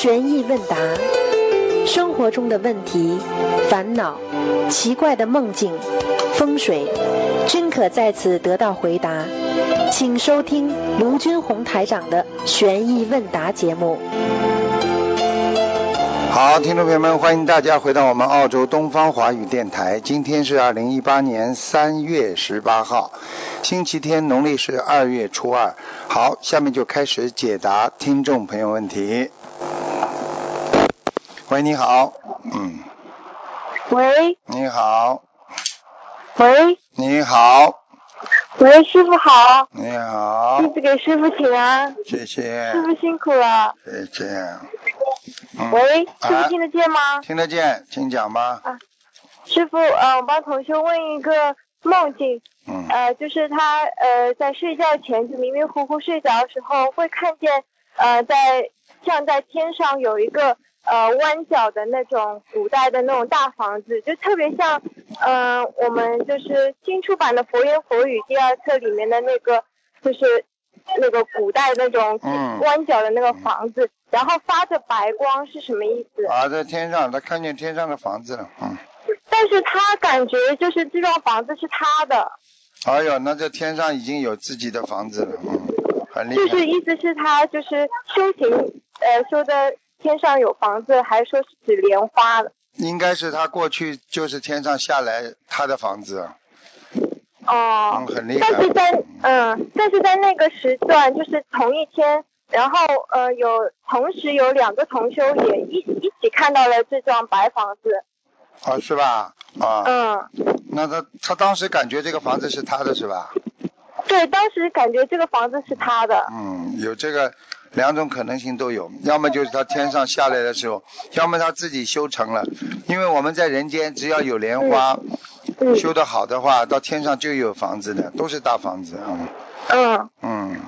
悬疑问答，生活中的问题、烦恼、奇怪的梦境、风水，均可在此得到回答。请收听卢军红台长的悬疑问答节目。好，听众朋友们，欢迎大家回到我们澳洲东方华语电台。今天是二零一八年三月十八号，星期天，农历是二月初二。好，下面就开始解答听众朋友问题。喂，你好，嗯，喂。你好，喂。你好，喂，师傅好，你好。弟，子给师傅请安，谢谢。师，傅辛苦了。谢谢。嗯，喂，师啊傅听得见吗？听得见，请讲吧。啊师傅，呃，我帮同学问一个梦境，嗯。呃，就是他呃在睡觉前就迷迷糊糊睡着的时候，会看见呃在像在天上有一个呃弯角的那种古代的那种大房子，就特别像呃我们就是新出版的《佛言佛语》第二册里面的那个就是那个古代那种嗯弯角的那个房子，然后发着白光是什么意思？啊，在天上，他看见天上的房子了，嗯。但是他感觉就是这幢房子是他的。哎呦，那在天上已经有自己的房子了，嗯，很厉害。就是意思是他就是修行，呃，修的天上有房子，还说是指莲花的。应该是他过去就是天上下来他的房子，哦嗯，。很厉害。但是在嗯，但是在那个时段，就是同一天，然后呃，有同时有两个同修也一一起看到了这幢白房子。哦，是吧？啊，嗯，那他他当时感觉这个房子是他的是吧？对，当时感觉这个房子是他的。嗯，有这个两种可能性都有，要么就是他天上下来的时候，要么他自己修成了。因为我们在人间只要有莲花，嗯修得好的话，到天上就有房子的，都是大房子，嗯嗯。嗯，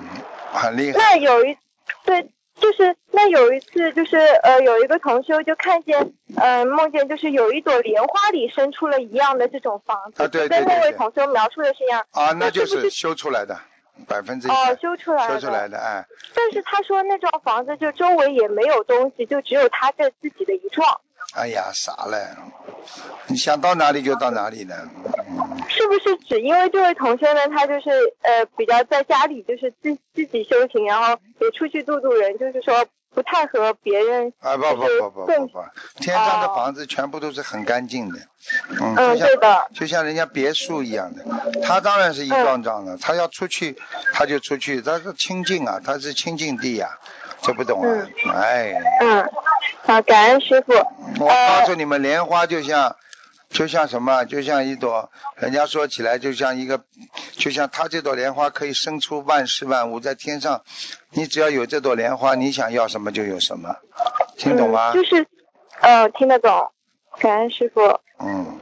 很厉害。那有一，对，就是那有一次，就是呃，有一个同修就看见，呃，梦见就是有一朵莲花里生出了一样的这种房子，啊对对跟那位同修描述的是一样。啊，那就是修出来的，百分之一哦百，修出来的修出来的，哎，但是他说那幢房子就周围也没有东西，就只有他这自己的一幢，哎呀，傻了，你想到哪里就到哪里呢，嗯。是不是只因为这位同学呢，他就是呃比较在家里就是自自己修行，然后也出去度度人，就是说不太和别人啊不不不不不不，天上的房子全部都是很干净的，嗯，嗯对的，就像人家别墅一样的，他当然是一幢幢的，他要出去他就出去，他是清净啊，他是清净地呀、这不懂啊，哎，嗯，好，感恩师傅。我告诉你们，莲花就像就像什么，就像一朵，人家说起来就像一个，就像他这朵莲花可以生出万事万物，在天上，你只要有这朵莲花，你想要什么就有什么，听懂吗嗯？？就是，呃，听得懂，感恩师傅。嗯，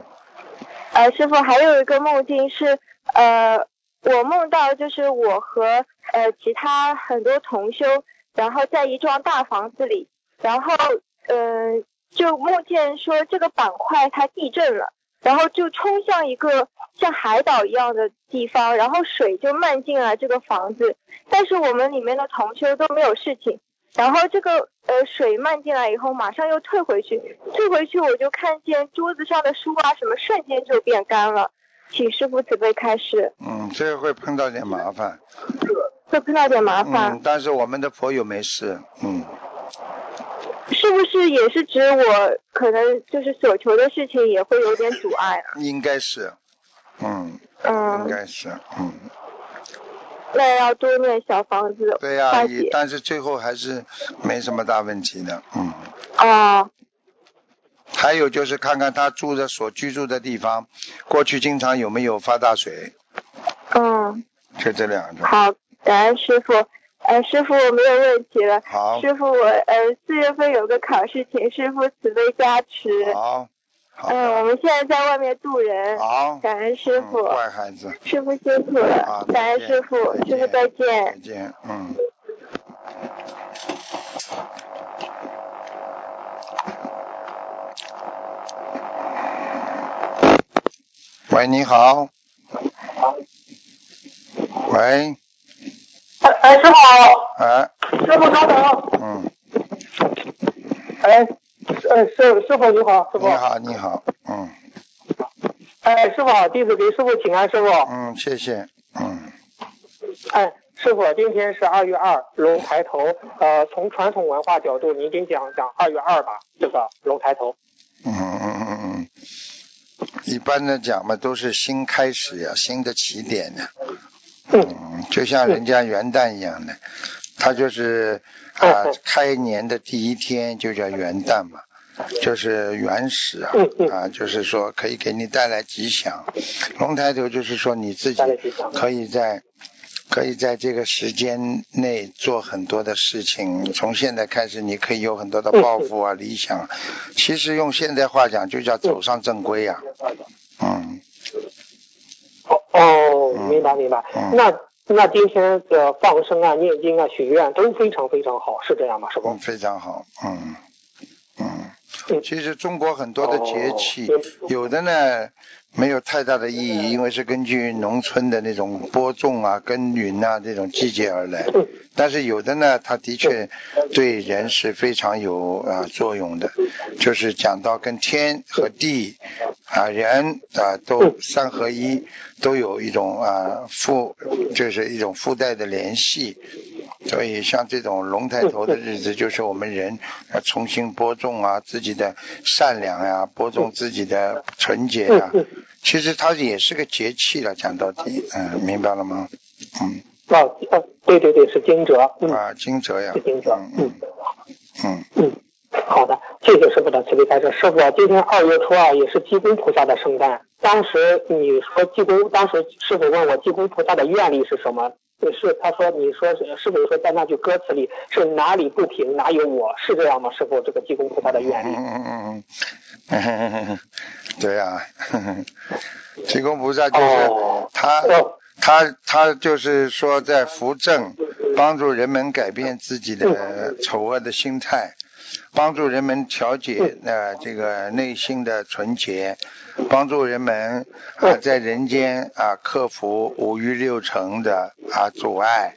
呃，师傅还有一个梦境是，呃，我梦到就是我和呃其他很多同修，然后在一幢大房子里，然后呃就梦见说这个板块它地震了，然后就冲向一个像海岛一样的地方，然后水就漫进了这个房子，但是我们里面的同修都没有事情。然后这个呃水漫进来以后，马上又退回去，退回去我就看见桌子上的书啊什么瞬间就变干了，请师傅慈悲开示，嗯，这个会碰到点麻烦，会碰到点麻烦，嗯，但是我们的佛友没事，嗯，是不是也是指我可能就是所求的事情也会有点阻碍啊？应该是，嗯，应嗯，该是，嗯，那要多念小房子对呀、但是最后还是没什么大问题的，嗯。哦，还有就是看看他住的所居住的地方，过去经常有没有发大水，嗯，就这两种。好，感恩师傅。呃，师傅我没有问题了。好，师傅我呃四月份有个考试，请师傅慈悲加持。好，好嗯，我，们现在在外面渡人，好，感恩师傅，嗯乖孩子，师傅辛苦了，感恩师傅，师傅再见再。见，嗯。喂，你好。喂，哎哎，师傅好，哎，师傅稍等。嗯，哎，呃，师师傅你好，师傅。你好，你好，嗯。哎，师傅好，弟子给师傅请安，师傅。嗯，谢谢，嗯。哎，师傅，今天是二月二，龙抬头。呃，从传统文化角度，您给讲讲二月二吧，这个龙抬头。嗯嗯嗯嗯。一般的讲嘛，都是新开始呀，新的起点呀。嗯。就像人家元旦一样的，他就是啊，开年的第一天就叫元旦嘛。就是原始啊啊，就是说可以给你带来吉祥。龙抬头就是说你自己可以在可以在这个时间内做很多的事情。从现在开始，你可以有很多的抱负啊、理想。其实用现在话讲，就叫走上正规呀。嗯。哦哦，明白明白。那那今天的放生啊、念经啊、许愿都非常非常好，是这样吗？是不？非常好，嗯嗯。其实中国很多的节气，有的呢没有太大的意义，因为是根据农村的那种播种啊、耕耘啊这种季节而来。但是有的呢，它的确对人是非常有啊作用的，就是讲到跟天和地啊人啊都三合一，都有一种啊附，就是一种附带的联系。所以像这种龙抬头的日子，就是我们人要重新播种啊自己的善良呀，播种自己的纯洁呀。其实它也是个节气了，讲到底，嗯，明白了吗？嗯。哦哦，对对对，是惊蛰。啊，惊蛰呀。是惊蛰。嗯。嗯嗯。好的，谢谢师傅的慈悲开示。师傅，今天二月初二也是济公菩萨的圣诞。当时你说济公，当时师傅问我济公菩萨的愿力是什么？是他说你说是师傅说在那句歌词里是哪里不平哪有我是这样吗？师傅，这个济公菩萨的愿力。嗯嗯嗯嗯。对呀，济公菩萨就是他。他他就是说，在扶正，帮助人们改变自己的丑恶的心态，帮助人们调节呃这个内心的纯洁，帮助人们啊在人间啊克服五欲六尘的啊阻碍，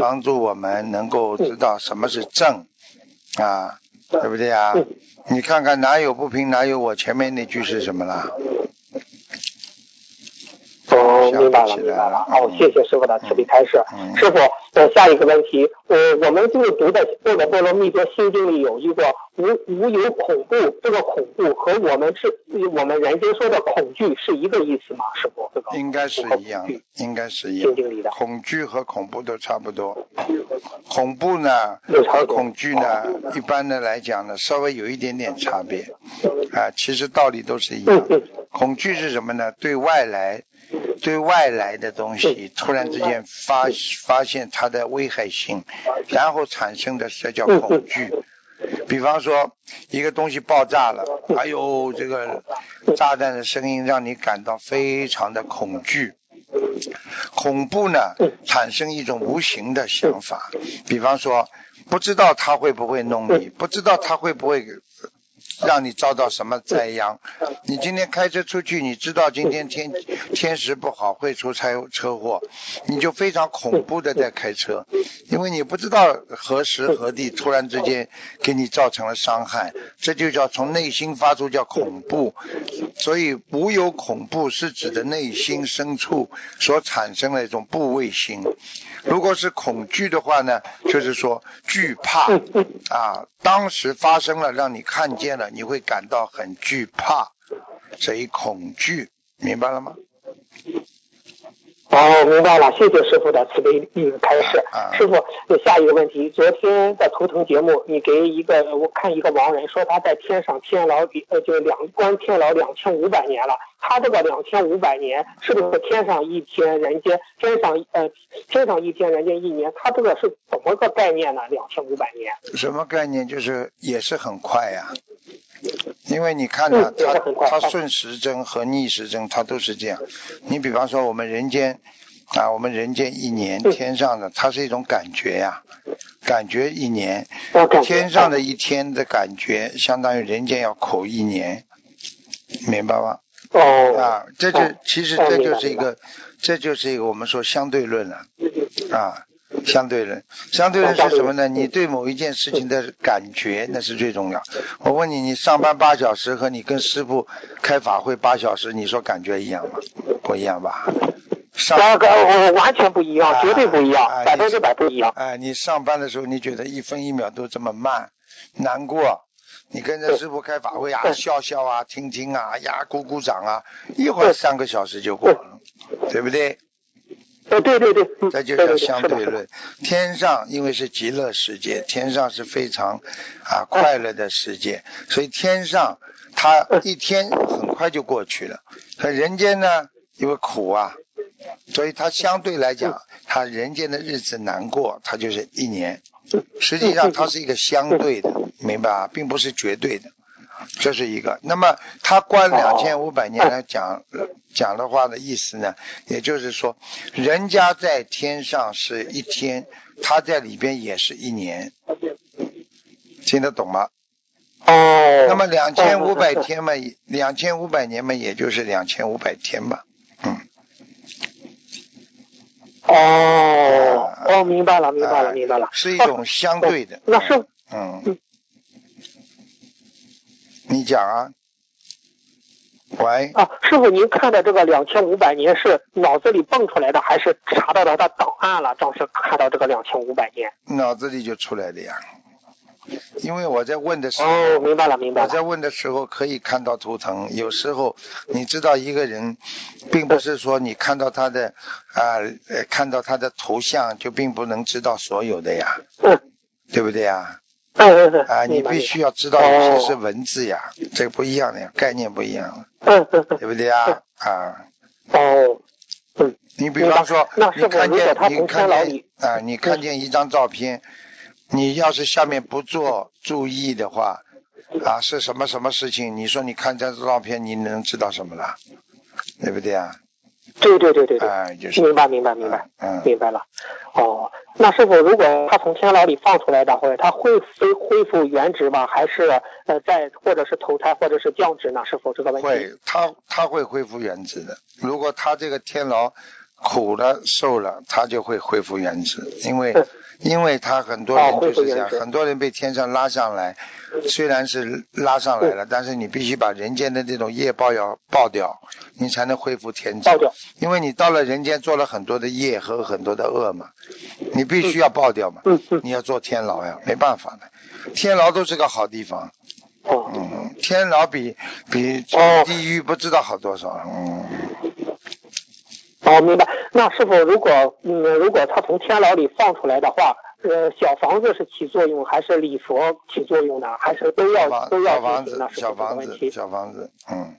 帮助我们能够知道什么是正啊，对不对啊？你看看哪有不平哪有我？前面那句是什么了？哦，明白了，明白了。好，谢谢师傅的慈悲开示。师傅，呃，下一个问题，我，我们就是读的《波罗波罗蜜多心经》里有一个无无有恐怖，这个恐怖和我们是我们人间说的恐惧是一个意思吗？师傅，这个应该是一样，应该是一样。心经里的恐惧和恐怖都差不多。恐怖呢和恐惧呢，一般的来讲呢，稍微有一点点差别啊，其实道理都是一样。恐惧是什么呢？对外来。对外来的东西突然之间发发现它的危害性，然后产生的这叫恐惧。比方说一个东西爆炸了，哎呦，这个炸弹的声音让你感到非常的恐惧。恐怖呢，产生一种无形的想法。比方说，不知道他会不会弄你，不知道他会不会。让你遭到什么灾殃？你今天开车出去，你知道今天天天时不好，会出车车祸，你就非常恐怖的在开车，因为你不知道何时何地突然之间给你造成了伤害，这就叫从内心发出叫恐怖。所以无有恐怖是指的内心深处所产生的一种部位心。如果是恐惧的话呢，就是说惧怕 啊，当时发生了让你看见了，你会感到很惧怕，所以恐惧，明白了吗？哦，明白了，谢谢师傅的慈悲嗯开示。师傅，下一个问题，昨天在图腾节目，你给一个我看一个盲人说他在天上天牢呃就两关天牢两千五百年了，他这个两千五百年是不是天上一天，人间天上呃天上一天，人间一年？他这个是怎么个概念呢？两千五百年？什么概念？就是也是很快呀。因为你看呢，它它顺时针和逆时针它都是这样。你比方说我们人间啊，我们人间一年天上的它是一种感觉呀，感觉一年，天上的一天的感觉相当于人间要口一年，明白吗？哦。啊，这就其实这就是一个，这就是一个我们说相对论了啊。相对论，相对论是什么呢？你对某一件事情的感觉，那是最重要。我问你，你上班八小时和你跟师傅开法会八小时，你说感觉一样吗？不一样吧？那个我完全不一样，绝对不一样，百分之百不一样。哎，你上班的时候你觉得一分一秒都这么慢，难过。你跟着师傅开法会啊，笑笑啊，听听啊，呀，鼓鼓掌啊，一会儿三个小时就过了，对不对？对对对对，这就叫相对论。天上因为是极乐世界，天上是非常啊快乐的世界，所以天上它一天很快就过去了。可人间呢，因为苦啊，所以它相对来讲，它人间的日子难过，它就是一年。实际上它是一个相对的，明白啊，并不是绝对的，这是一个。那么他关两千五百年来讲讲的话的意思呢，也就是说，人家在天上是一天，他在里边也是一年，听得懂吗？哦。那么两千五百天嘛，两千五百年嘛，也就是两千五百天吧，嗯。哦，哦，明白了，明白了，明白了，是一种相对的。那是，嗯，你讲啊，喂。啊，师傅，您看的这个两千五百年是脑子里蹦出来的，还是查到他的档案了，当时看到这个两千五百年？脑子里就出来的呀。因为我在问的时候，哦，明白了，明白了。我在问的时候可以看到图腾，有时候你知道一个人，并不是说你看到他的啊，看到他的头像就并不能知道所有的呀，嗯，对不对呀？啊，你必须要知道有些是文字呀，这个不一样的呀，概念不一样。对不对呀？啊。哦。嗯。你比方说，你看见你看见啊，你看见一张照片。你要是下面不做注意的话，啊，是什么什么事情？你说你看这张照片，你能知道什么了？对不对啊？对对对对对，哎，就是明白明白明白，嗯，明白了。哦，那是否，如果他从天牢里放出来的话，他会恢恢复原职吗？还是呃，在或者是投胎，或者是降职呢？是否这个问题。会，他他会恢复原职的。如果他这个天牢苦了受了，他就会恢复原职，因为。因为他很多人就是这样，很多人被天上拉上来，虽然是拉上来了，但是你必须把人间的这种业报要报掉，你才能恢复天职。因为你到了人间做了很多的业和很多的恶嘛，你必须要报掉嘛。你要做天牢呀，没办法的，天牢都是个好地方。嗯，天牢比比地狱不知道好多少。嗯。哦，明白。那是否，如果嗯，如果他从天牢里放出来的话，呃，小房子是起作用，还是礼佛起作用呢？还是都要都要房子，小房子，小房子，嗯。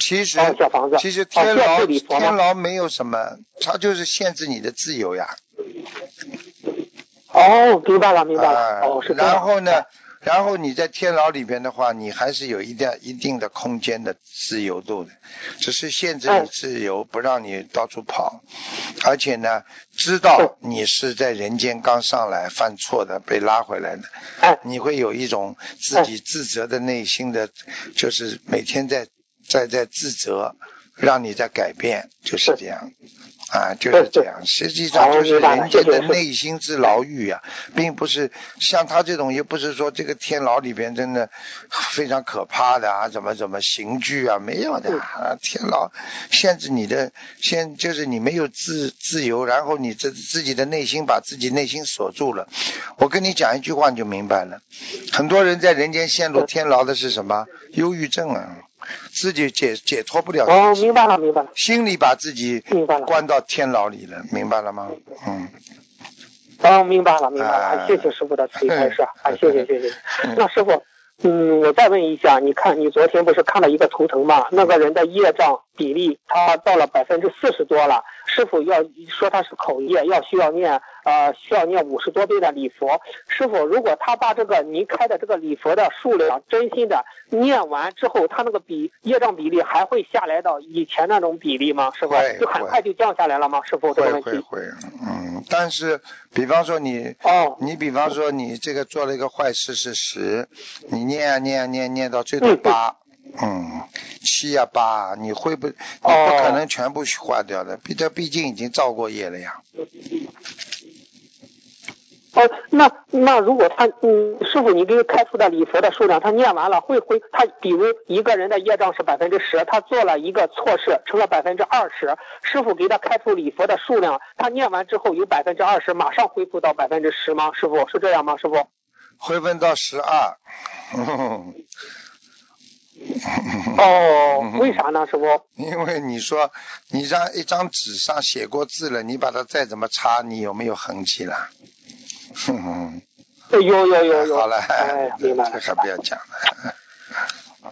其实，小房子，其实天牢天牢没有什么，它就是限制你的自由呀。哦，明白了，明白了。哦，是然后呢？然后你在天牢里边的话，你还是有一定一定的空间的自由度的，只是限制你自由，不让你到处跑。而且呢，知道你是在人间刚上来犯错的，被拉回来的，你会有一种自己自责的内心的，就是每天在在在自责，让你在改变，就是这样。啊，就是这样，实际上就是人间的内心之牢狱呀，并不是像他这种，又不是说这个天牢里边真的非常可怕的啊，怎么怎么刑具啊，没有的啊，天牢限制你的，限就是你没有自自由，然后你这自己的内心把自己内心锁住了。我跟你讲一句话你就明白了，很多人在人间陷入天牢的是什么？忧郁症啊。自己解解脱不了哦，明白了，明白了。心里把自己关到天牢里了，明白了吗？嗯。哦，明白了，明白了。谢谢师傅的慈悲开示，啊，谢谢，谢谢。那师傅。嗯，我再问一下，你看你昨天不是看了一个图腾吗？那个人的业障比例，他到了百分之四十多了。师傅要说他是口业，要需要念呃需要念五十多倍的礼佛。师傅，如果他把这个您开的这个礼佛的数量真心的念完之后，他那个比业障比例还会下来到以前那种比例吗？师傅，就很快就降下来了吗？师傅，这个问题。会会会，嗯，但是比方说你哦，你比方说你这个做了一个坏事是十，你。念啊念啊念念到最多八，嗯，七啊八，啊，你会不？你不可能全部化掉的，毕这毕竟已经造过业了呀。哦，那那如果他嗯，师傅你给开出的礼佛的数量，他念完了会回他比如一个人的业障是百分之十，他做了一个错事成了百分之二十，师傅给他开出礼佛的数量，他念完之后有百分之二十，马上恢复到百分之十吗？师傅是这样吗？师傅？恢复到十二。哦，为啥呢，师傅？因为你说你让一张纸上写过字了，你把它再怎么擦，你有没有痕迹了？有有有有。好了，哎，明白了，这可不要讲了。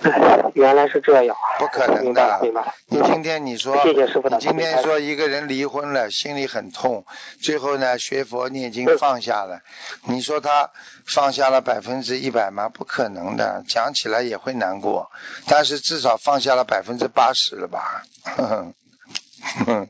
原来是这样，不可能的。明白。你今天你说，谢谢师傅的你今天说一个人离婚了，心里很痛，最后呢学佛念经放下了，你说他放下了百分之一百吗？不可能的，讲起来也会难过，但是至少放下了百分之八十了吧？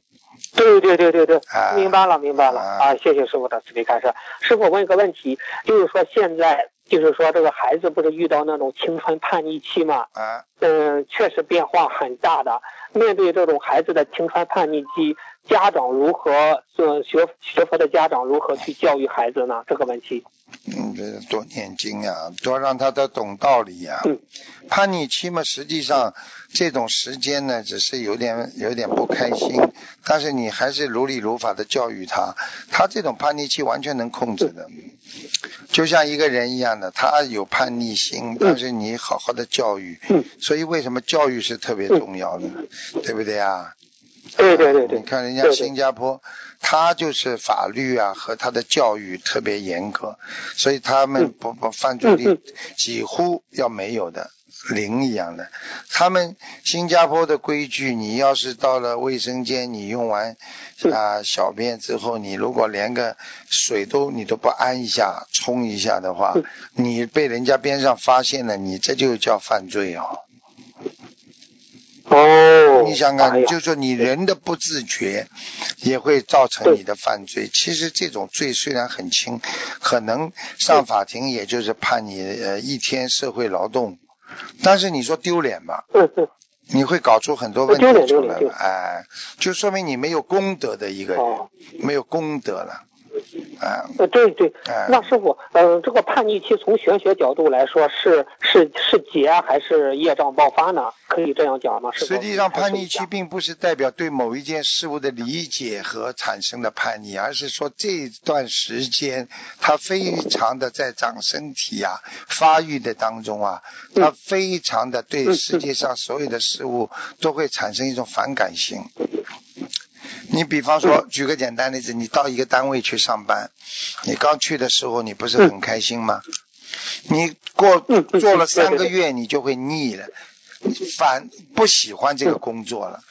对对对对对，明白了明白了啊！谢谢师傅的慈悲开示。师傅问一个问题，就是说现在。就是说，这个孩子不是遇到那种青春叛逆期嘛？啊，嗯，确实变化很大的。面对这种孩子的青春叛逆期，家长如何？呃，学学佛的家长如何去教育孩子呢？这个问题。嗯，这多念经呀，多让他都懂道理呀。嗯。叛逆期嘛，实际上这种时间呢，只是有点有点不开心，但是你还是如理如法的教育他，他这种叛逆期完全能控制的。就像一个人一样的，他有叛逆心，但是你好好的教育。嗯。所以为什么教育是特别重要的，对不对啊？对对对对。你看人家新加坡。他就是法律啊和他的教育特别严格，所以他们不不犯罪率几乎要没有的零一样的。他们新加坡的规矩，你要是到了卫生间，你用完啊小便之后，你如果连个水都你都不安一下冲一下的话，你被人家边上发现了，你这就叫犯罪哦。哦，你想想，就说你人的不自觉，也会造成你的犯罪。其实这种罪虽然很轻，可能上法庭也就是判你呃一天社会劳动，但是你说丢脸吗？你会搞出很多问题出来了，哎，就说明你没有功德的一个人，没有功德了。啊，呃，对对，那师傅，嗯，这个叛逆期从玄学角度来说是是是劫还是业障爆发呢？可以这样讲吗？实际上，叛逆期并不是代表对某一件事物的理解和产生的叛逆，而是说这段时间他非常的在长身体啊、发育的当中啊，他非常的对世界上所有的事物都会产生一种反感性。你比方说，举个简单例子，你到一个单位去上班，你刚去的时候，你不是很开心吗？你过做了三个月，你就会腻了，反不喜欢这个工作了，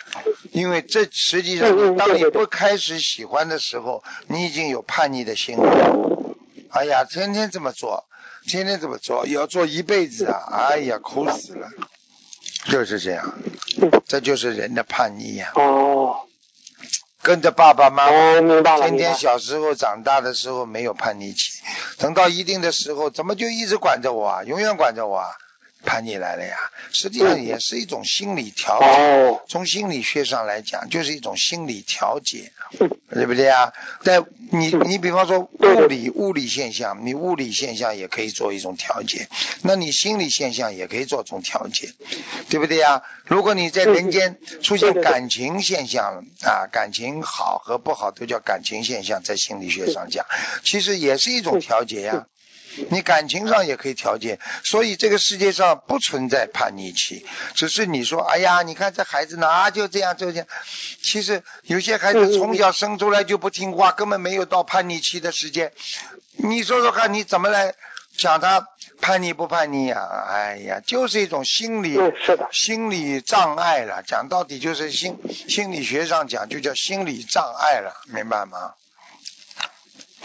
因为这实际上，当你不开始喜欢的时候，你已经有叛逆的心了。哎呀，天天这么做，天天这么做，要做一辈子啊！哎呀，苦死了，就是这样，这就是人的叛逆呀。哦。跟着爸爸妈妈，天天小时候长大的时候没有叛逆期，等到一定的时候，怎么就一直管着我啊？永远管着我啊？叛逆来了呀，实际上也是一种心理调节。从心理学上来讲，就是一种心理调节，对不对啊？在你你比方说物理物理现象，你物理现象也可以做一种调节，那你心理现象也可以做种调节，对不对呀？如果你在人间出现感情现象啊，感情好和不好都叫感情现象，在心理学上讲，其实也是一种调节呀。你感情上也可以调节，所以这个世界上不存在叛逆期，只是你说，哎呀，你看这孩子呢，啊，就这样就这样。其实有些孩子从小生出来就不听话，根本没有到叛逆期的时间。你说说看，你怎么来讲他叛逆不叛逆呀？哎呀，就是一种心理，是的，心理障碍了。讲到底就是心心理学上讲就叫心理障碍了，明白吗？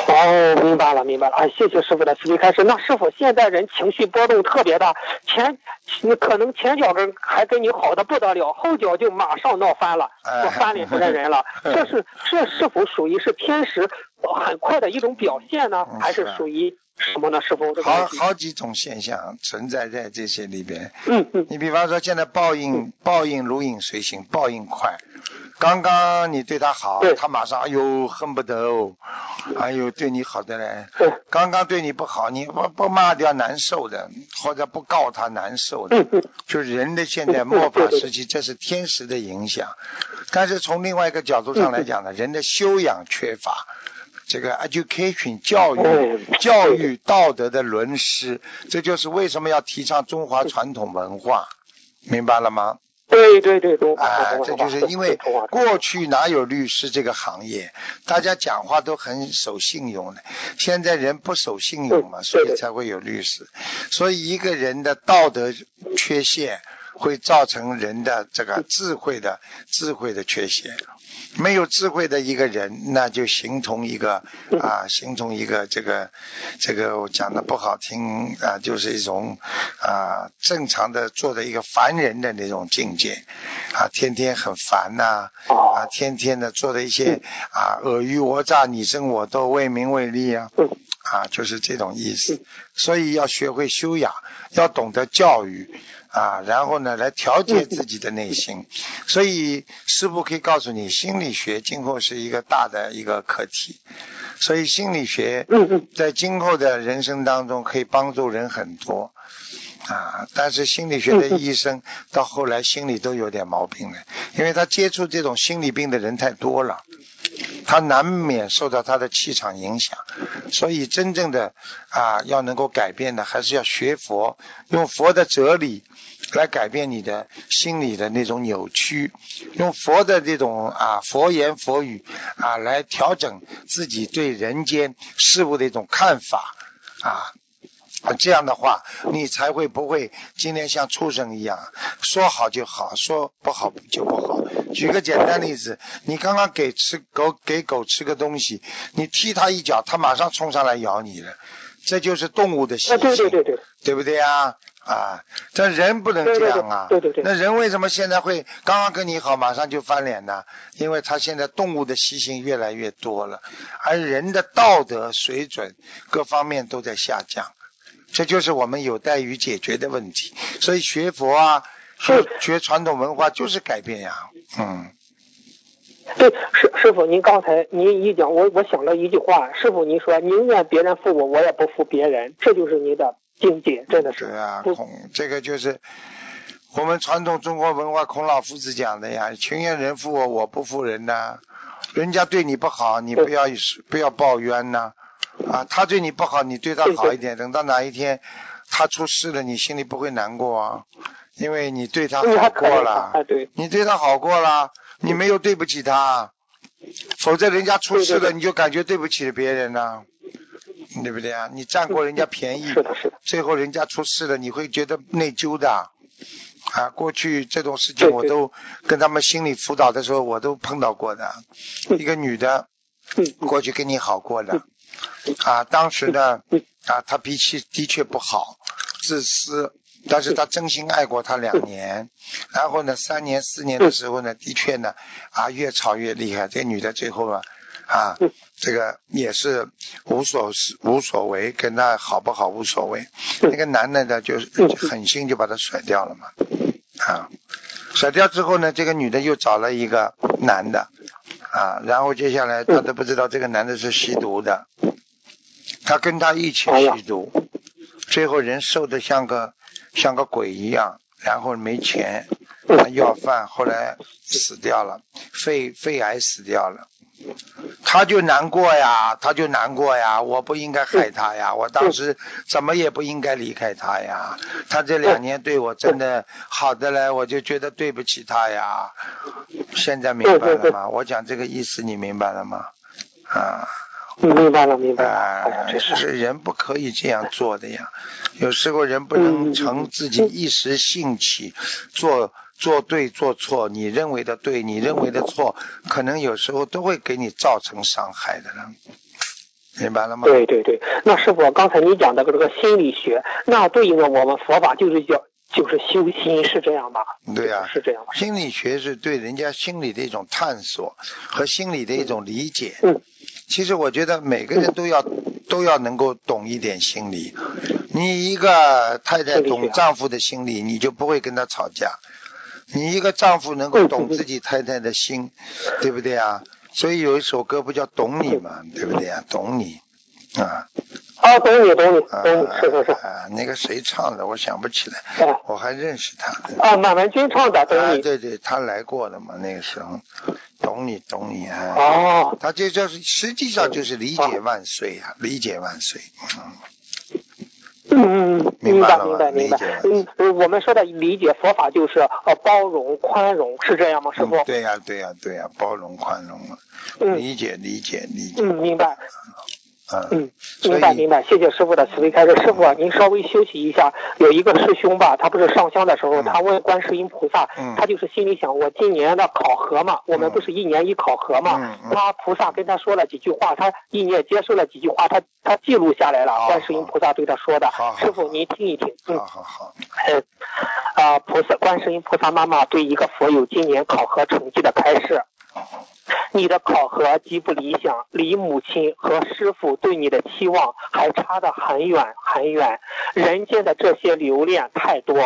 哦，明白了，明白了。啊，谢谢师傅的慈悲开示。那师傅，现在人情绪波动特别大，前你可能前脚跟还跟你好的不得了，后脚就马上闹翻了，说翻脸不认人了。这是这是否属于是天时很快的一种表现呢？还是属于什么呢？是否，好好几种现象存在在这些里边。嗯嗯。你比方说，现在报应报应如影随形，报应快。刚刚你对他好，他马上哎呦恨不得哦。哎呦对你好的嘞，刚刚对你不好，你不不骂掉难受的，或者不告他难受的，就是人的现在末法时期，这是天时的影响。但是从另外一个角度上来讲呢，人的修养缺乏，这个 education 教育教育道德的伦师，这就是为什么要提倡中华传统文化，明白了吗？对对对对，啊，这就是因为过去哪有律师这个行业，大家讲话都很守信用的，现在人不守信用嘛，所以才会有律师。所以一个人的道德缺陷，会造成人的这个智慧的智慧的缺陷。没有智慧的一个人，那就形同一个啊，形同一个这个这个我讲的不好听啊，就是一种啊正常的做的一个凡人的那种境界啊，天天很烦呐啊，天天的做的一些啊尔虞我诈、你争我斗、为名为利啊啊，就是这种意思。所以要学会修养，要懂得教育。啊，然后呢，来调节自己的内心，所以师傅可以告诉你，心理学今后是一个大的一个课题，所以心理学在今后的人生当中可以帮助人很多。啊，但是心理学的医生到后来心里都有点毛病了，因为他接触这种心理病的人太多了，他难免受到他的气场影响，所以真正的啊要能够改变的，还是要学佛，用佛的哲理。来改变你的心理的那种扭曲，用佛的这种啊佛言佛语啊来调整自己对人间事物的一种看法啊，这样的话你才会不会今天像畜生一样说好就好，说不好就不好。举个简单例子，你刚刚给吃狗给狗吃个东西，你踢它一脚，它马上冲上来咬你了，这就是动物的习性，对对对对，对不对啊？啊，这人不能这样啊！对对对，那人为什么现在会刚刚跟你好，马上就翻脸呢？因为他现在动物的习性越来越多了，而人的道德水准各方面都在下降，这就是我们有待于解决的问题。所以学佛啊，学学传统文化就是改变呀。嗯，对，师师傅，您刚才您一讲，我我想了一句话，师傅您说宁愿别人负我，我也不负别人，这就是您的。境界真的是对啊，孔这个就是我们传统中国文化，孔老夫子讲的呀，情愿人负我，我不负人呐。人家对你不好，你不要不要抱怨呐。啊，他对你不好，你对他好一点，等到哪一天他出事了，你心里不会难过啊，因为你对他好过了，你对他好过了，你没有对不起他，否则人家出事了，你就感觉对不起别人呢。对不对啊？你占过人家便宜，最后人家出事了，你会觉得内疚的啊。过去这种事情我都跟他们心理辅导的时候，我都碰到过的。一个女的，过去跟你好过的啊，当时呢啊，她脾气的确不好，自私，但是他真心爱过她两年，然后呢，三年四年的时候呢，的确呢啊，越吵越厉害。这女的最后啊。啊，这个也是无所无所谓，跟他好不好无所谓。那个男的呢，就是狠心就把他甩掉了嘛。啊，甩掉之后呢，这个女的又找了一个男的，啊，然后接下来他都不知道这个男的是吸毒的，他跟他一起吸毒，最后人瘦的像个像个鬼一样，然后没钱他要饭，后来死掉了，肺肺癌死掉了。他就难过呀，他就难过呀，我不应该害他呀，我当时怎么也不应该离开他呀，他这两年对我真的好的嘞，我就觉得对不起他呀。现在明白了吗？我讲这个意思你明白了吗？啊，明白了，明白了。是人不可以这样做的呀，有时候人不能成自己一时兴起做。做对做错，你认为的对，你认为的错，可能有时候都会给你造成伤害的了，明白了吗？对对对，那师傅刚才你讲的这个心理学，那对应的我们佛法就是叫就是修心，是这样吧？对呀，是这样。心理学是对人家心理的一种探索和心理的一种理解。嗯。其实我觉得每个人都要都要能够懂一点心理。你一个太太懂丈夫的心理，你就不会跟他吵架。你一个丈夫能够懂自己太太的心，对不对啊？所以有一首歌不叫懂你嘛，对不对啊？懂你啊。啊，懂你，懂你，懂你，是是是。啊，那个谁唱的，我想不起来。我还认识他。啊，马文军唱的，懂你。对对，他来过的嘛，那个时候。懂你，懂你啊。哦。他就叫是，实际上就是理解万岁啊，理解万岁。嗯嗯嗯，明白明白明白。嗯，我们说的理解佛法就是呃包容宽容，是这样吗，师傅？对呀对呀对呀，包容宽容嗯。理解理解理解。嗯，明白。嗯，明白明白，谢谢师傅的慈悲开示。师傅，您稍微休息一下。有一个师兄吧，他不是上香的时候，他问观世音菩萨，他就是心里想，我今年的考核嘛，我们不是一年一考核嘛？他菩萨跟他说了几句话，他意念接受了几句话，他他记录下来了。观世音菩萨对他说的，师傅您听一听。好好好。嗯，啊，菩萨，观世音菩萨妈妈对一个佛友今年考核成绩的开示。你的考核极不理想，离母亲和师傅对你的期望还差得很远很远。人间的这些留恋太多，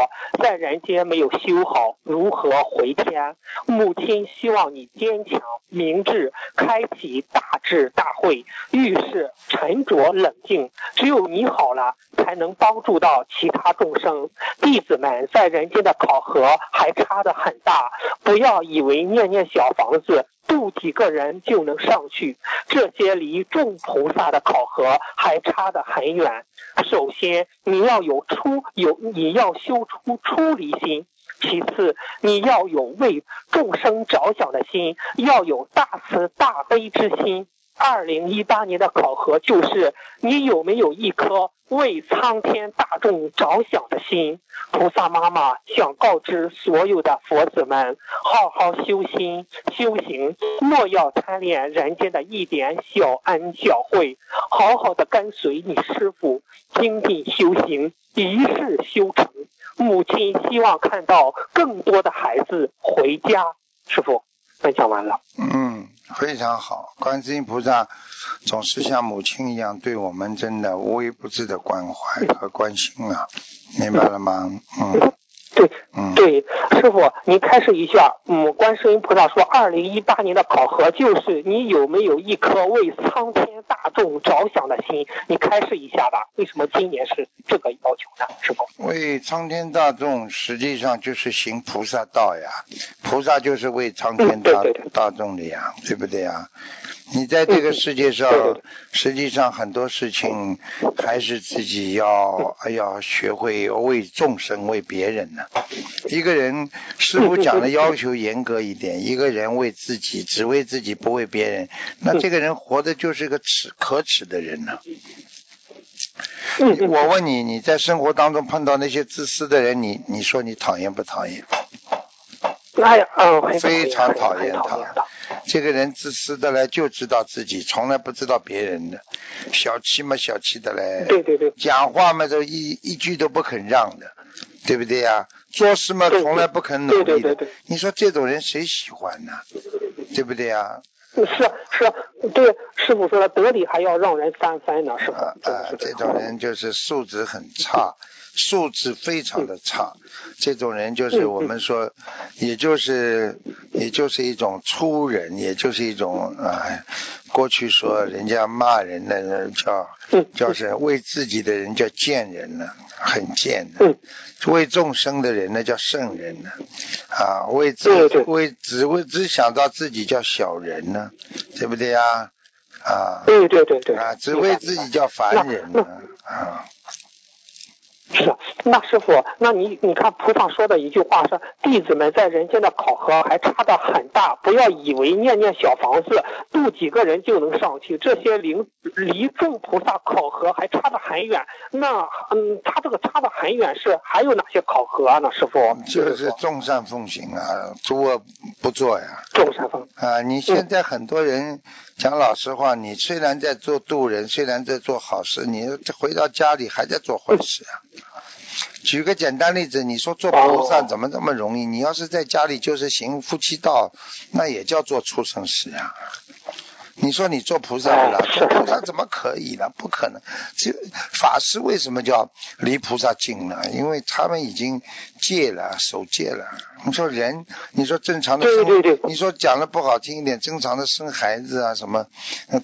在人间没有修好，如何回天？母亲希望你坚强、明智，开启大智大慧，遇事沉着冷静。只有你好了，才能帮助到其他众生。弟子们在人间的考核还差得很大，不要以为念念小房子。住几个人就能上去，这些离众菩萨的考核还差得很远。首先，你要有出有你要修出出离心；其次，你要有为众生着想的心，要有大慈大悲之心。二零一八年的考核就是你有没有一颗为苍天大众着想的心。菩萨妈妈想告知所有的佛子们：好好修心修行，莫要贪恋人间的一点小恩小惠，好好的跟随你师傅精进修行，一世修成。母亲希望看到更多的孩子回家。师傅，分享完了。嗯。非常好，观世音菩萨总是像母亲一样对我们真的无微不至的关怀和关心啊，明白了吗？嗯。对，对，师傅，您开示一下。嗯，观世音菩萨说，二零一八年的考核就是你有没有一颗为苍天大众着想的心？你开示一下吧。为什么今年是这个要求呢？师傅？为苍天大众，实际上就是行菩萨道呀。菩萨就是为苍天大大众的呀，对不对呀？你在这个世界上，实际上很多事情还是自己要要学会为众生、为别人呢。一个人师傅讲的要求严格一点，一个人为自己，只为自己，不为别人，那这个人活的就是个耻可耻的人呢。我问你，你在生活当中碰到那些自私的人，你你说你讨厌不讨厌？非常讨厌他。这个人自私的嘞，就知道自己，从来不知道别人的。小气嘛，小气的嘞。对对对。讲话嘛，都一一句都不肯让的，对不对呀？做事嘛，从来不肯努力的。对对对。你说这种人谁喜欢呢？对不对呀？是是，对师傅说了，得理还要让人三分呢，是吧？啊，这种人就是素质很差。素质非常的差，这种人就是我们说，也就是也就是一种粗人，也就是一种啊，过去说人家骂人的叫叫是为自己的人叫贱人呢，很贱的；为众生的人呢叫圣人呢，啊，为自为只为只想到自己叫小人呢，对不对呀？啊，对对对对，啊，只为自己叫凡人呢，啊。是，那师傅，那你你看菩萨说的一句话是，弟子们在人间的考核还差的很大，不要以为念念小房子渡几个人就能上去，这些灵离众菩萨考核还差的很远。那嗯，他这个差的很远是还有哪些考核啊？呢，师傅？就是众善奉行啊，诸恶不作呀。众善奉啊，你现在很多人讲老实话，你虽然在做渡人，虽然在做好事，你回到家里还在做坏事啊。举个简单例子，你说做菩萨怎么这么容易？你要是在家里就是行夫妻道，那也叫做畜生事呀。你说你做菩萨的了，做菩萨怎么可以呢？不可能。这法师为什么叫离菩萨近呢？因为他们已经戒了，守戒了。你说人，你说正常的生，你说讲的不好听一点，正常的生孩子啊，什么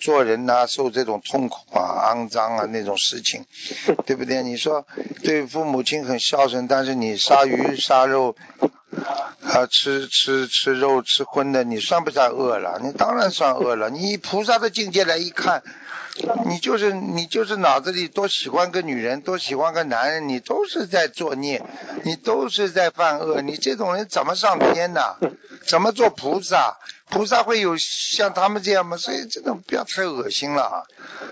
做人呐，受这种痛苦啊、肮脏啊那种事情，对不对？你说对父母亲很孝顺，但是你杀鱼杀肉。啊，吃吃吃肉吃荤的，你算不算饿了？你当然算饿了。你以菩萨的境界来一看，你就是你就是脑子里多喜欢个女人，多喜欢个男人，你都是在作孽，你都是在犯恶。你这种人怎么上天呢？怎么做菩萨？菩萨会有像他们这样吗？所以这种不要太恶心了。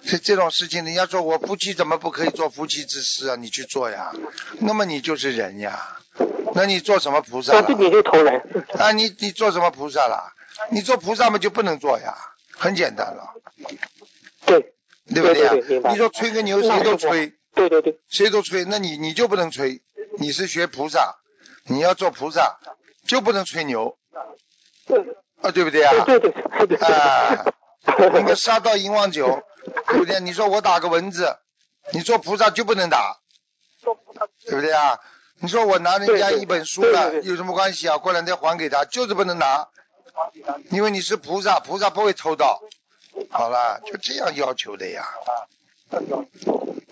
所以这种事情，人家说我夫妻怎么不可以做夫妻之事啊？你去做呀，那么你就是人呀。那你做什么菩萨？那自己就投人。啊，你你做什么菩萨了？你做菩萨嘛就不能做呀，很简单了。对，对不对呀？你说吹个牛谁都吹，对对对，谁都吹，那你你就不能吹？你是学菩萨，你要做菩萨就不能吹牛。啊，对不对啊？对对对。啊，那个杀到银王酒，对不对？你说我打个蚊子，你做菩萨就不能打，对不对啊？你说我拿人家一本书了，有什么关系啊？过两天还给他，就是不能拿，因为你是菩萨，菩萨不会偷盗。好了，就这样要求的呀。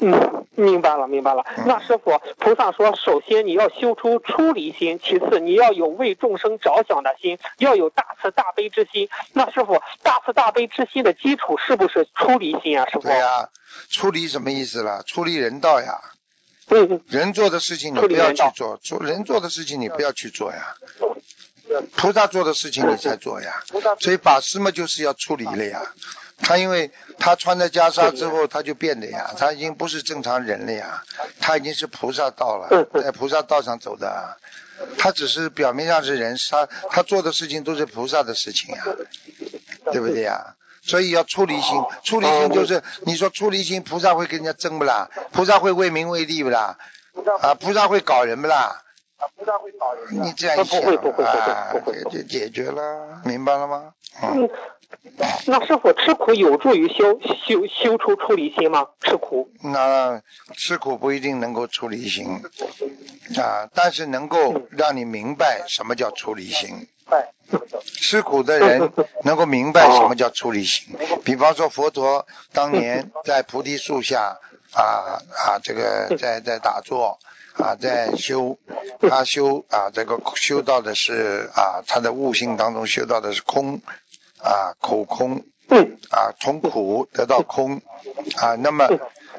嗯，明白了，明白了。那师傅，菩萨说，首先你要修出出离心，其次你要有为众生着想的心，要有大慈大悲之心。那师傅，大慈大悲之心的基础是不是出离心啊？师傅？对呀，出离什么意思了？出离人道呀。人做的事情你不要去做，做人做的事情你不要去做呀。菩萨做的事情你才做呀。所以法师嘛就是要处理了呀。他因为他穿了袈裟之后他就变的呀，他已经不是正常人了呀，他已经是菩萨道了，在菩萨道上走的。他只是表面上是人，他他做的事情都是菩萨的事情呀，对不对呀？所以要出离心，出离心就是你说出离心，菩萨会跟人家争不啦？菩萨会为名为利不啦？啊，菩萨会搞人不啦？啊，菩萨会搞人。你这样一想啊，就解决了，明白了吗？嗯。那师傅吃苦有助于修修修出出离心吗？吃苦？那吃苦不一定能够出离心啊，但是能够让你明白什么叫出离心。吃苦的人能够明白什么叫出离心。比方说佛陀当年在菩提树下啊啊，这个在在打坐啊，在修，他修啊这个修到的是啊他的悟性当中修到的是空啊口空啊从苦得到空啊，那么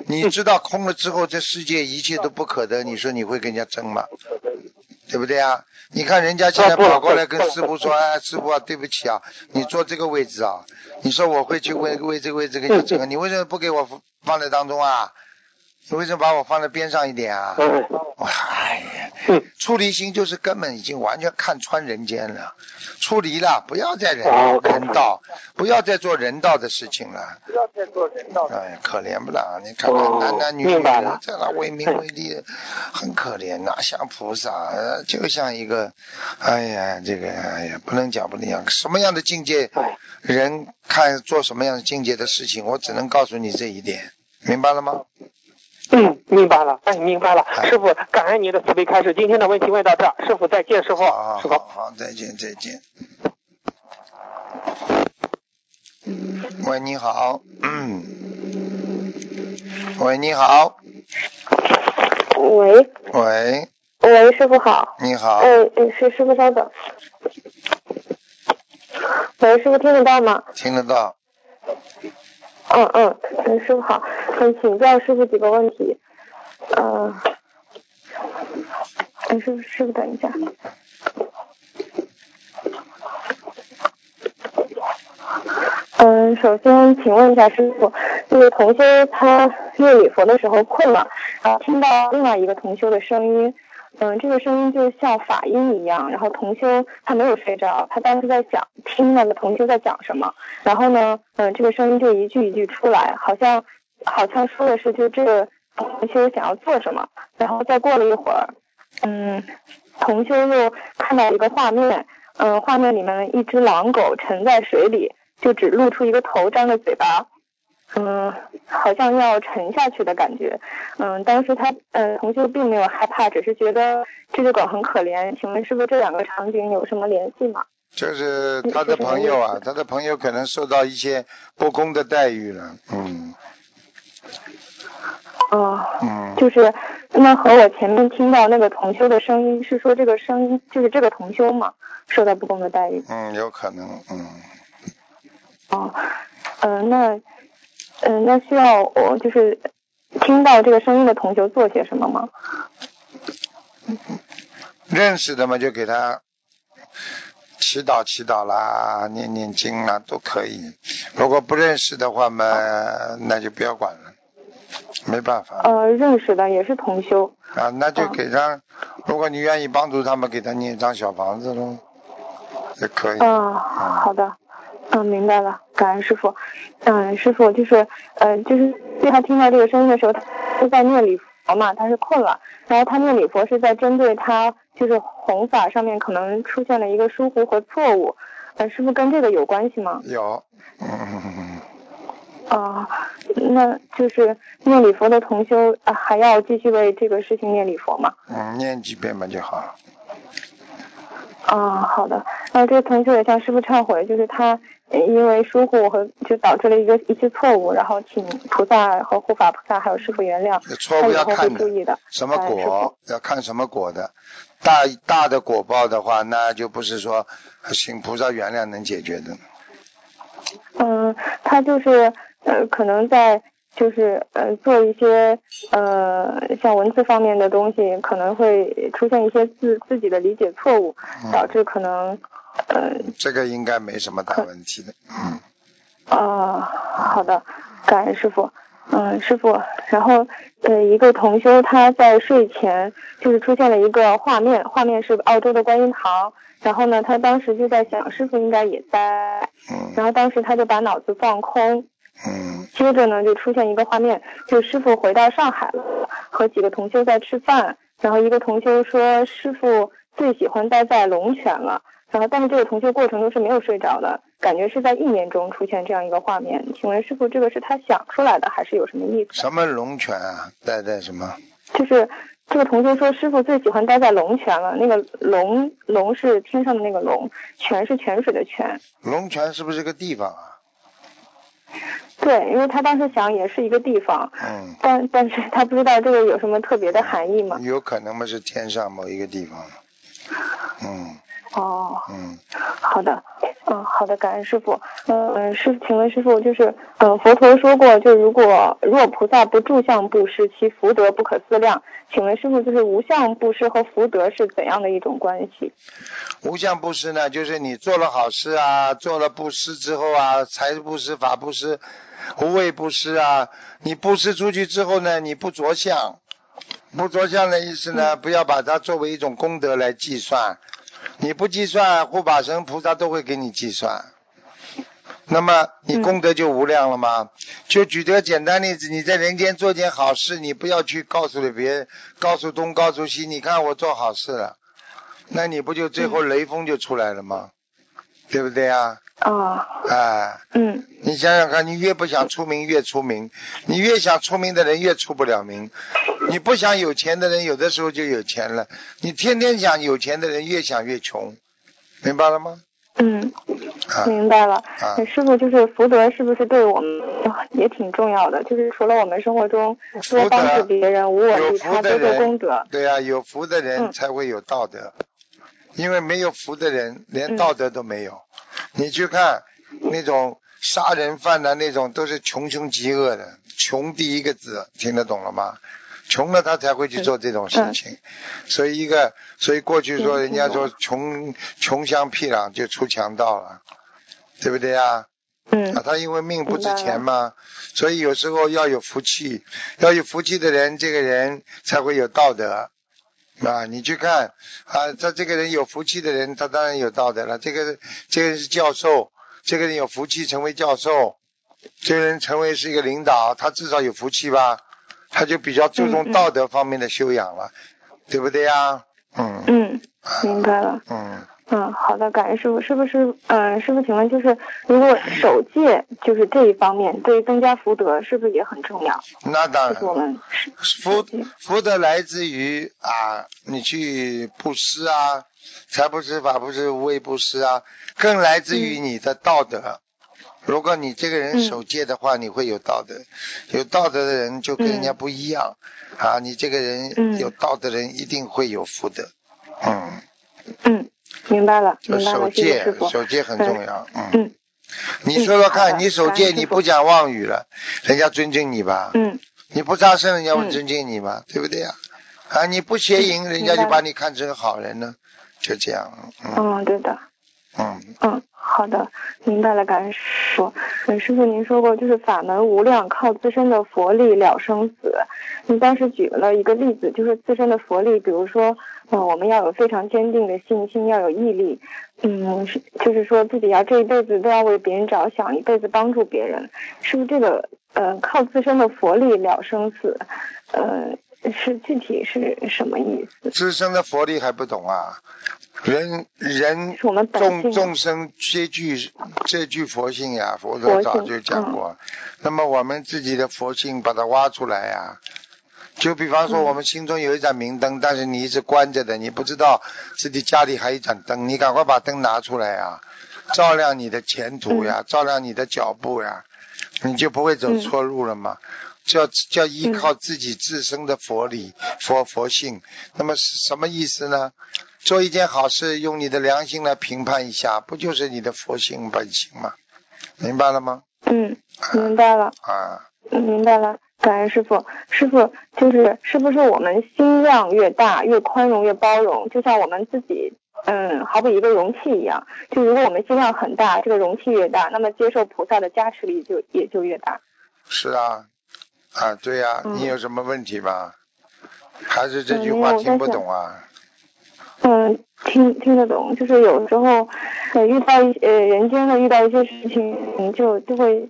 你知道空了之后，这世界一切都不可得，你说你会跟人家争吗？对不对啊？你看人家现在跑过来跟师傅说：“哎，师傅啊，对不起啊，你坐这个位置啊，你说我会去为为这个位置给你争，你为什么不给我放在当中啊？”你为什么把我放在边上一点啊？哎呀，出离心就是根本已经完全看穿人间了，出离了，不要再人人道，不要再做人道的事情了。不要再做人道。哎，可怜不啦？你看看男男女女在那为名为利，很可怜，哪像菩萨，就像一个，哎呀，这个哎呀，不能讲不能讲，什么样的境界，人看做什么样的境界的事情，我只能告诉你这一点，明白了吗？嗯，明白了，哎，明白了，师傅，感恩您的慈悲开示。今天的问题问到这儿，师傅再见，师傅，师傅，好，再见，再见。喂，你好，嗯，喂，你好，喂，喂，喂，师傅好，你好，哎哎，师师傅稍等，喂，师傅听得到吗？听得到。嗯嗯，嗯，师傅好，嗯，请教师傅几个问题，呃，嗯，师傅师傅等一下，嗯，首先请问一下师傅，就是同修他念礼佛的时候困了，然后听到另外一个同修的声音。嗯，这个声音就像法音一样，然后同修他没有睡着，他当时在讲听那个同修在讲什么，然后呢，嗯，这个声音就一句一句出来，好像好像说的是就这个同修想要做什么，然后再过了一会儿，嗯，同修又看到一个画面，嗯，画面里面一只狼狗沉在水里，就只露出一个头，张着嘴巴，嗯，好像要沉下去的感觉。嗯，当时他嗯同修并没有害怕，只是觉得这只狗很可怜。请问是不是，这两个场景有什么联系吗？就是他的朋友啊，他的朋友可能受到一些不公的待遇了，嗯。哦。嗯。就是那和我前面听到那个同修的声音，是说这个声音就是这个同修嘛，受到不公的待遇。嗯，有可能，嗯。哦，嗯，那，嗯，那需要我就是听到这个声音的同学做些什么吗？认识的嘛，就给他。祈祷祈祷啦，念念经啦，都可以。如果不认识的话嘛，那就不要管了，没办法。呃，认识的也是同修。啊，那就给他，如果你愿意帮助他们，给他念一张小房子喽，也可以。啊，好的，嗯，明白了，感恩师傅。嗯，师傅就是，呃，就是在他听到这个声音的时候，他是在念礼佛嘛，他是困了，然后他念礼佛是在针对他。就是弘法上面可能出现了一个疏忽和错误，呃，师傅跟这个有关系吗？有，嗯嗯那就是念礼佛的同修啊，还要继续为这个事情念礼佛吗？嗯，念几遍嘛就好了。啊，好的。那这个同修也向师傅忏悔，就是他因为疏忽和就导致了一个一些错误，然后请菩萨和护法菩萨还有师傅原谅。错误要看的，什么果要看什么果的。大大的果报的话，那就不是说请菩萨原谅能解决的。嗯，他就是呃，可能在就是呃做一些呃像文字方面的东西，可能会出现一些自自己的理解错误，导致可能呃。这个应该没什么大问题的。嗯。啊，好的，感恩师傅。嗯，师傅，然后呃，一个同修他在睡前就是出现了一个画面，画面是澳洲的观音堂，然后呢，他当时就在想师傅应该也在，然后当时他就把脑子放空，嗯，接着呢就出现一个画面，就师傅回到上海了，和几个同修在吃饭，然后一个同修说师傅最喜欢待在龙泉了。然后，但是这个同修过程中是没有睡着的，感觉是在意念中出现这样一个画面。请问师傅，这个是他想出来的，还是有什么意思？什么龙泉啊？待在什么？就是这个同修说，师傅最喜欢待在龙泉了。那个龙龙是天上的那个龙，泉是泉水的泉。龙泉是不是个地方啊？对，因为他当时想也是一个地方。嗯。但但是他不知道这个有什么特别的含义吗？有可能嘛，是天上某一个地方。嗯。哦，嗯，好的，嗯，好的，感恩师傅，嗯嗯，师，请问师傅，就是，嗯，佛陀说过，就如果若菩萨不住相布施，其福德不可思量。请问师傅，就是无相布施和福德是怎样的一种关系？无相布施呢，就是你做了好事啊，做了布施之后啊，财布施、法布施、无畏布施啊，你布施出去之后呢，你不着相，不着相的意思呢，不要把它作为一种功德来计算。你不计算，护法神菩萨都会给你计算。那么你功德就无量了吗？就举个简单例子，你在人间做件好事，你不要去告诉了别人，告诉东，告诉西，你看我做好事了，那你不就最后雷锋就出来了吗？对不对啊？啊。哎。嗯。你想想看，你越不想出名越出名，你越想出名的人越出不了名。你不想有钱的人，有的时候就有钱了。你天天想有钱的人，越想越穷，明白了吗？嗯，明白了。师傅，就是福德是不是对我们也挺重要的？就是除了我们生活中多帮助别人、无我利他、多做功德。对呀，有福的人才会有道德，因为没有福的人连道德都没有。你去看那种杀人犯的那种，都是穷凶极恶的，穷第一个字，听得懂了吗？穷了他才会去做这种事情，所以一个，所以过去说人家说穷穷乡僻壤就出强盗了，对不对呀？嗯。啊，他因为命不值钱嘛，所以有时候要有福气，要有福气的人，这个人才会有道德啊。你去看啊，他这个人有福气的人，他当然有道德了。这个这个人是教授，这个人有福气成为教授，这个人成为是一个领导，他至少有福气吧。他就比较注重道德方面的修养了，对不对呀？嗯。嗯，明白了。嗯。嗯，好的，感恩师傅。是不是？嗯，师傅，请问就是，如果守戒，就是这一方面，对于增加福德，是不是也很重要？那当然。我们福福德来自于啊，你去布施啊，财布施、法布施、无畏布施啊，更来自于你的道德。如果你这个人守戒的话，你会有道德。有道德的人就跟人家不一样啊！你这个人有道德的人一定会有福德。嗯。嗯。明白了，明白了，守戒，守戒很重要。嗯，你说说看，你守戒，你不讲妄语了，人家尊敬你吧？嗯。你不杀生，人家会尊敬你吧？对不对呀？啊，你不邪淫，人家就把你看成好人呢，就这样。嗯，对的。嗯。嗯，好的，明白了，感恩师傅。嗯，师傅您说过，就是法门无量，靠自身的佛力了生死。您当时举了一个例子，就是自身的佛力，比如说。嗯，我们要有非常坚定的信心，要有毅力。嗯，是就是说自己要这一辈子都要为别人着想，一辈子帮助别人，是不是这个？呃，靠自身的佛力了生死，呃，是具体是什么意思？自身的佛力还不懂啊？人人众众生皆具皆具佛性呀，佛陀早就讲过。那么我们自己的佛性把它挖出来呀。就比方说，我们心中有一盏明灯，但是你一直关着的，你不知道自己家里还有一盏灯，你赶快把灯拿出来呀，照亮你的前途呀，照亮你的脚步呀，你就不会走错路了嘛。叫叫依靠自己自身的佛理、佛佛性。那么什么意思呢？做一件好事，用你的良心来评判一下，不就是你的佛性本性吗？明白了吗？嗯，明白了。啊，明白了。感恩师傅，师傅就是是不是我们心量越大，越宽容，越包容，就像我们自己，嗯，好比一个容器一样。就如果我们心量很大，这个容器越大，那么接受菩萨的加持力就也就越大。是啊，啊，对呀，你有什么问题吗？还是这句话听不懂啊？嗯，听听得懂，就是有时候遇到一呃人间的遇到一些事情，就就会。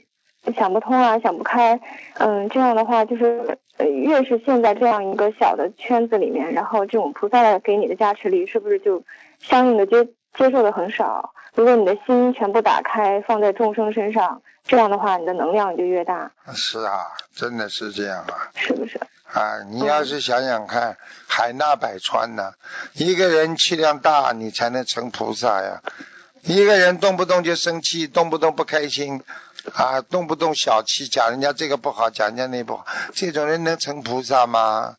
想不通啊，想不开，嗯，这样的话就是越是陷在这样一个小的圈子里面，然后这种菩萨给你的加持力是不是就相应的接接受的很少？如果你的心全部打开，放在众生身上，这样的话你的能量就越大。是啊，真的是这样啊。是不是？啊，你要是想想看，海纳百川呢，一个人气量大，你才能成菩萨呀。一个人动不动就生气，动不动不开心。啊，动不动小气，讲人家这个不好，讲人家那不好，这种人能成菩萨吗？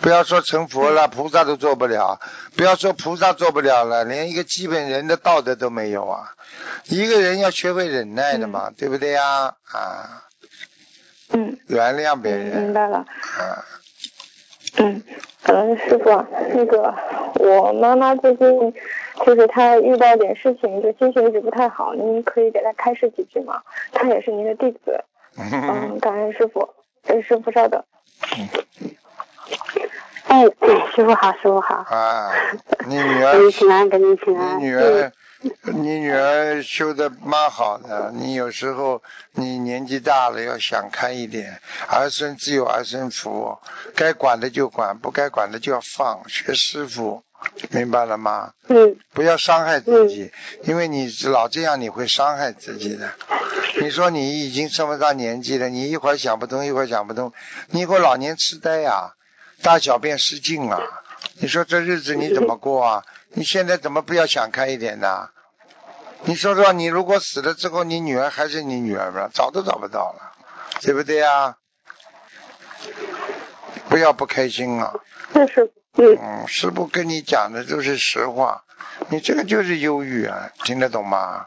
不要说成佛了，菩萨都做不了。不要说菩萨做不了了，连一个基本人的道德都没有啊！一个人要学会忍耐的嘛，对不对呀？啊，嗯，原谅别人，明白了。啊，嗯，嗯，师傅，那个我妈妈最近。就是她遇到点事情，就心情一直不太好，您可以给她开示几句吗？她也是您的弟子，嗯，感恩师傅，哎，师傅稍等。哎，师傅好，师傅好。啊，你女儿。给你请安，给你请安。你女儿，你女儿修的蛮好的。你有时候你年纪大了，要想开一点。儿孙自有儿孙福，该管的就管，不该管的就要放。学师傅。明白了吗？嗯。不要伤害自己，因为你老这样，你会伤害自己的。你说你已经这么大年纪了，你一会儿想不通，一会儿想不通，你以后老年痴呆呀，大小便失禁啊！你说这日子你怎么过啊？你现在怎么不要想开一点呢？你说说，你如果死了之后，你女儿还是你女儿吗？找都找不到了，对不对呀？不要不开心啊！嗯，师傅跟你讲的都是实话，你这个就是忧郁啊，听得懂吗？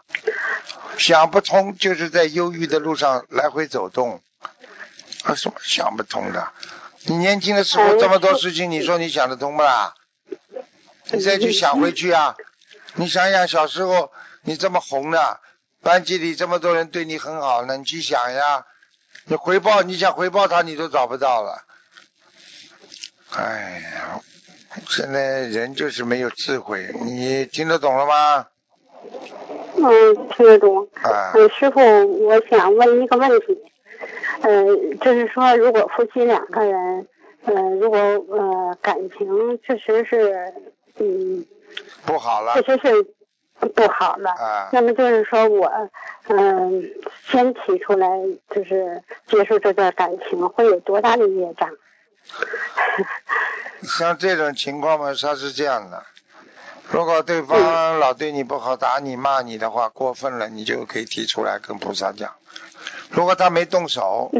想不通就是在忧郁的路上来回走动，啊，什么想不通的？你年轻的时候这么多事情，你说你想得通不啦？你再去想回去啊，你想想小时候你这么红的，班级里这么多人对你很好呢，你去想呀，你回报你想回报他你都找不到了，哎呀。现在人就是没有智慧，你听得懂了吗？嗯，听得懂。啊。嗯，师傅，我想问一个问题，呃，就是说，如果夫妻两个人，呃，如果呃感情确实是，嗯，不好了，确实是不好了。啊。那么就是说我，嗯，先提出来就是结束这段感情，会有多大的业障？像这种情况嘛，他是这样的。如果对方老对你不好，打你骂你的话，过分了，你就可以提出来跟菩萨讲。如果他没动手，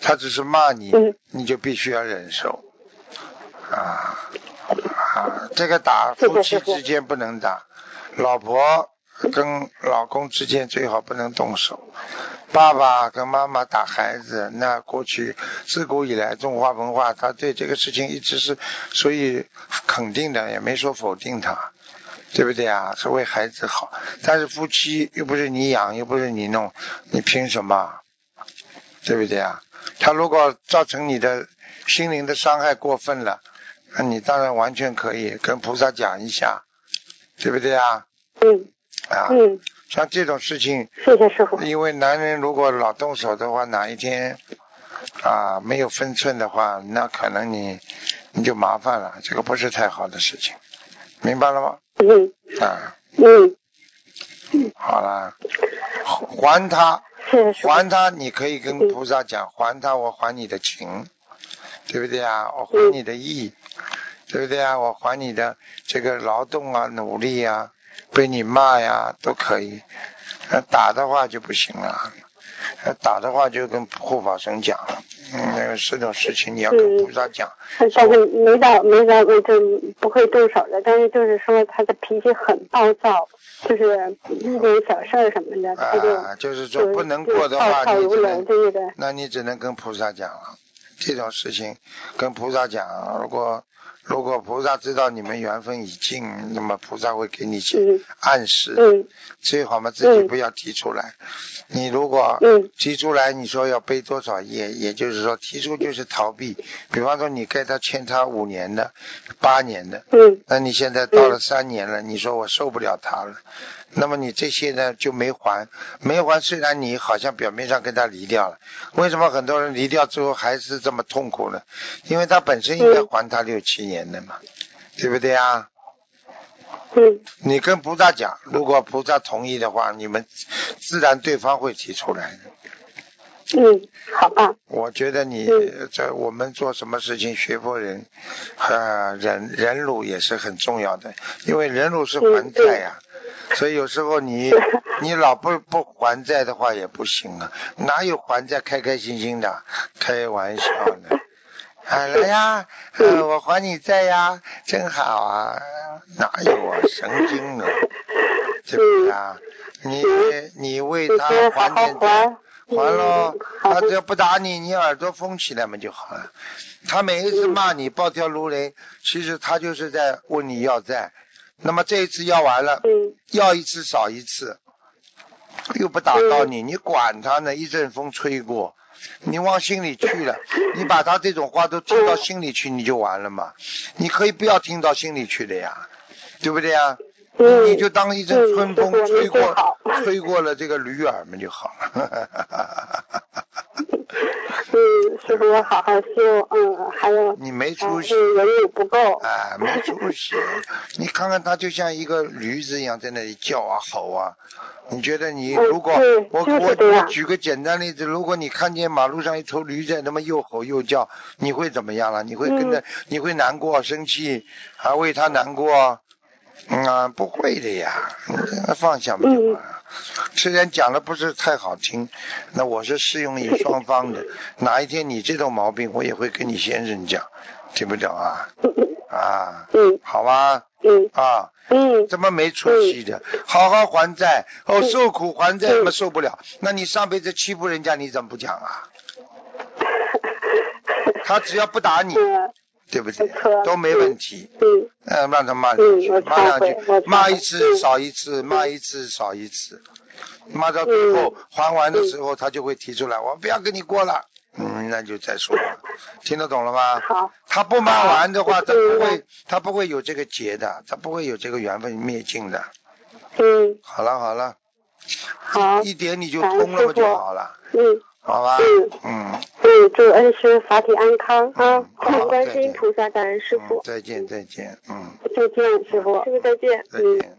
他只是骂你，你就必须要忍受。啊啊，这个打夫妻之间不能打，老婆跟老公之间最好不能动手。爸爸跟妈妈打孩子，那过去自古以来中华文化，他对这个事情一直是所以肯定的，也没说否定他，对不对啊？是为孩子好。但是夫妻又不是你养，又不是你弄，你凭什么？对不对啊？他如果造成你的心灵的伤害过分了，那你当然完全可以跟菩萨讲一下，对不对啊？嗯。啊。嗯。像这种事情，谢谢师傅。因为男人如果老动手的话，哪一天啊没有分寸的话，那可能你你就麻烦了，这个不是太好的事情，明白了吗？嗯。啊。嗯。好啦，还他，还他，你可以跟菩萨讲，还他，我还你的情，对不对啊？我还你的义，对不对啊？我还你的这个劳动啊，努力啊。被你骂呀都可以，打的话就不行了，打的话就跟护法神讲，嗯，那个这种事情你要跟菩萨讲。但是没到没到就不会动手的，但是就是说他的脾气很暴躁，就是一点小事儿什么的他就。啊，就是说不能过的话，你只能，那你只能跟菩萨讲了，这种事情跟菩萨讲，如果。如果菩萨知道你们缘分已尽，那么菩萨会给你些暗示。最好嘛，自己不要提出来。你如果提出来，你说要背多少业，也就是说提出就是逃避。比方说，你跟他欠他五年的、八年的，那你现在到了三年了，你说我受不了他了。那么你这些呢就没还，没还。虽然你好像表面上跟他离掉了，为什么很多人离掉之后还是这么痛苦呢？因为他本身应该还他六七年的嘛，对不对啊？嗯。你跟菩萨讲，如果菩萨同意的话，你们自然对方会提出来的。嗯，好吧。我觉得你在我们做什么事情，学佛人，呃，忍忍辱也是很重要的，因为忍辱是还债呀。所以有时候你 你老不不还债的话也不行啊，哪有还债开开心心的？开玩笑呢。好了呀，呃，我还你债呀，真好啊。哪有啊，神经呢？对不对啊？你你为他还点债。还喽，他只要不打你，你耳朵封起来嘛就好了。他每一次骂你暴跳如雷，其实他就是在问你要债。那么这一次要完了，要一次少一次，又不打到你，你管他呢？一阵风吹过，你往心里去了，你把他这种话都听到心里去，你就完了嘛。你可以不要听到心里去的呀，对不对呀？你就当一阵春风吹过，吹过了这个驴耳们就好了。嗯，师傅，我好好修，嗯，还有你没出息，人力不够，哎，没出息。你看看他就像一个驴子一样在那里叫啊吼啊。你觉得你如果我我我举个简单例子，如果你看见马路上一头驴在那么又吼又叫，你会怎么样了？你会跟着你会难过生气，还为他难过？嗯啊，不会的呀，放下嘛就完了。虽然讲的不是太好听，那我是适用于双方的。哪一天你这种毛病，我也会跟你先生讲，听不懂啊？啊，嗯，好吧，嗯，啊，嗯，怎么没出息的？好好还债，哦，受苦还债，怎么受不了？那你上辈子欺负人家，你怎么不讲啊？他只要不打你。对不对？都没问题。嗯，让他骂两句，骂两句，骂一次少一次，骂一次少一次，骂到最后还完的时候，他就会提出来，我不要跟你过了。嗯，那就再说。听得懂了吗？好。他不骂完的话，他不会，他不会有这个结的，他不会有这个缘分灭尽的。嗯。好了好了。好。一点你就通了不就好了。嗯。好吧？嗯嗯，嗯，祝恩师法体安康啊！感恩好，观。世音菩萨，感恩师嗯傅，再见，再见，嗯，再见，师傅。师傅再见。再见。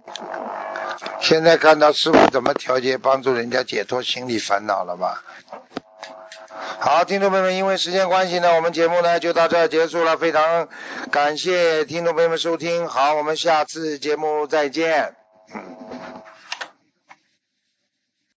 现在看到师傅怎么调节，帮助人家解脱心理烦恼了吧？好，听众朋友们，因为时间关系呢，我们节目呢就到这儿结束了。非常感谢听众朋友们收听，好，我们下次节目再见。嗯。